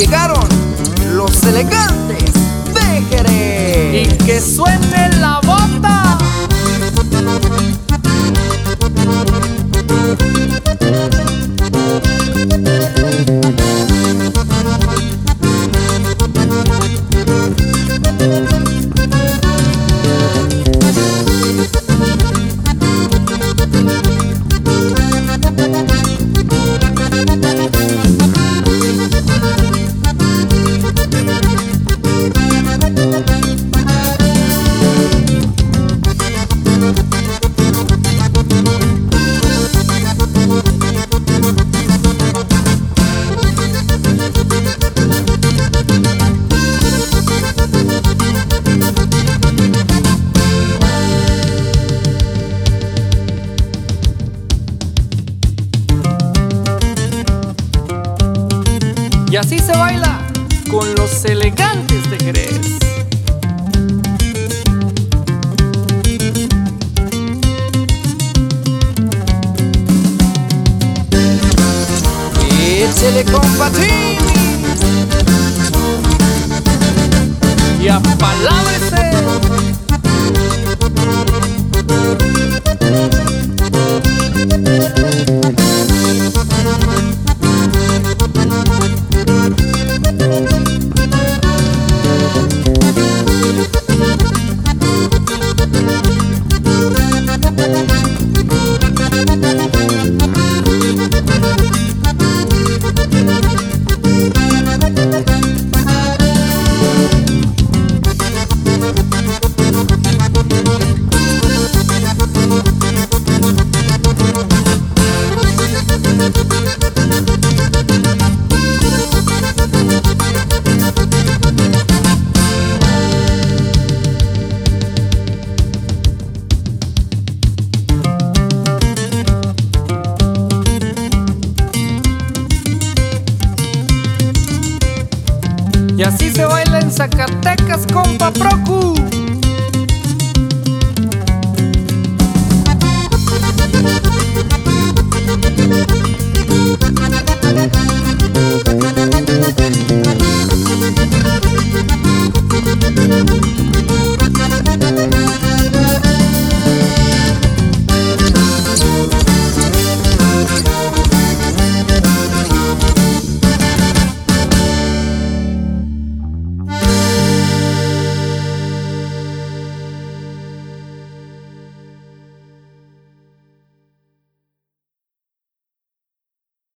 llegaron los elegantes de Jerez. Y que suene Y así se baila con los elegantes de Jerez. Échele. Y así se baila en Zacatecas, compa Procu.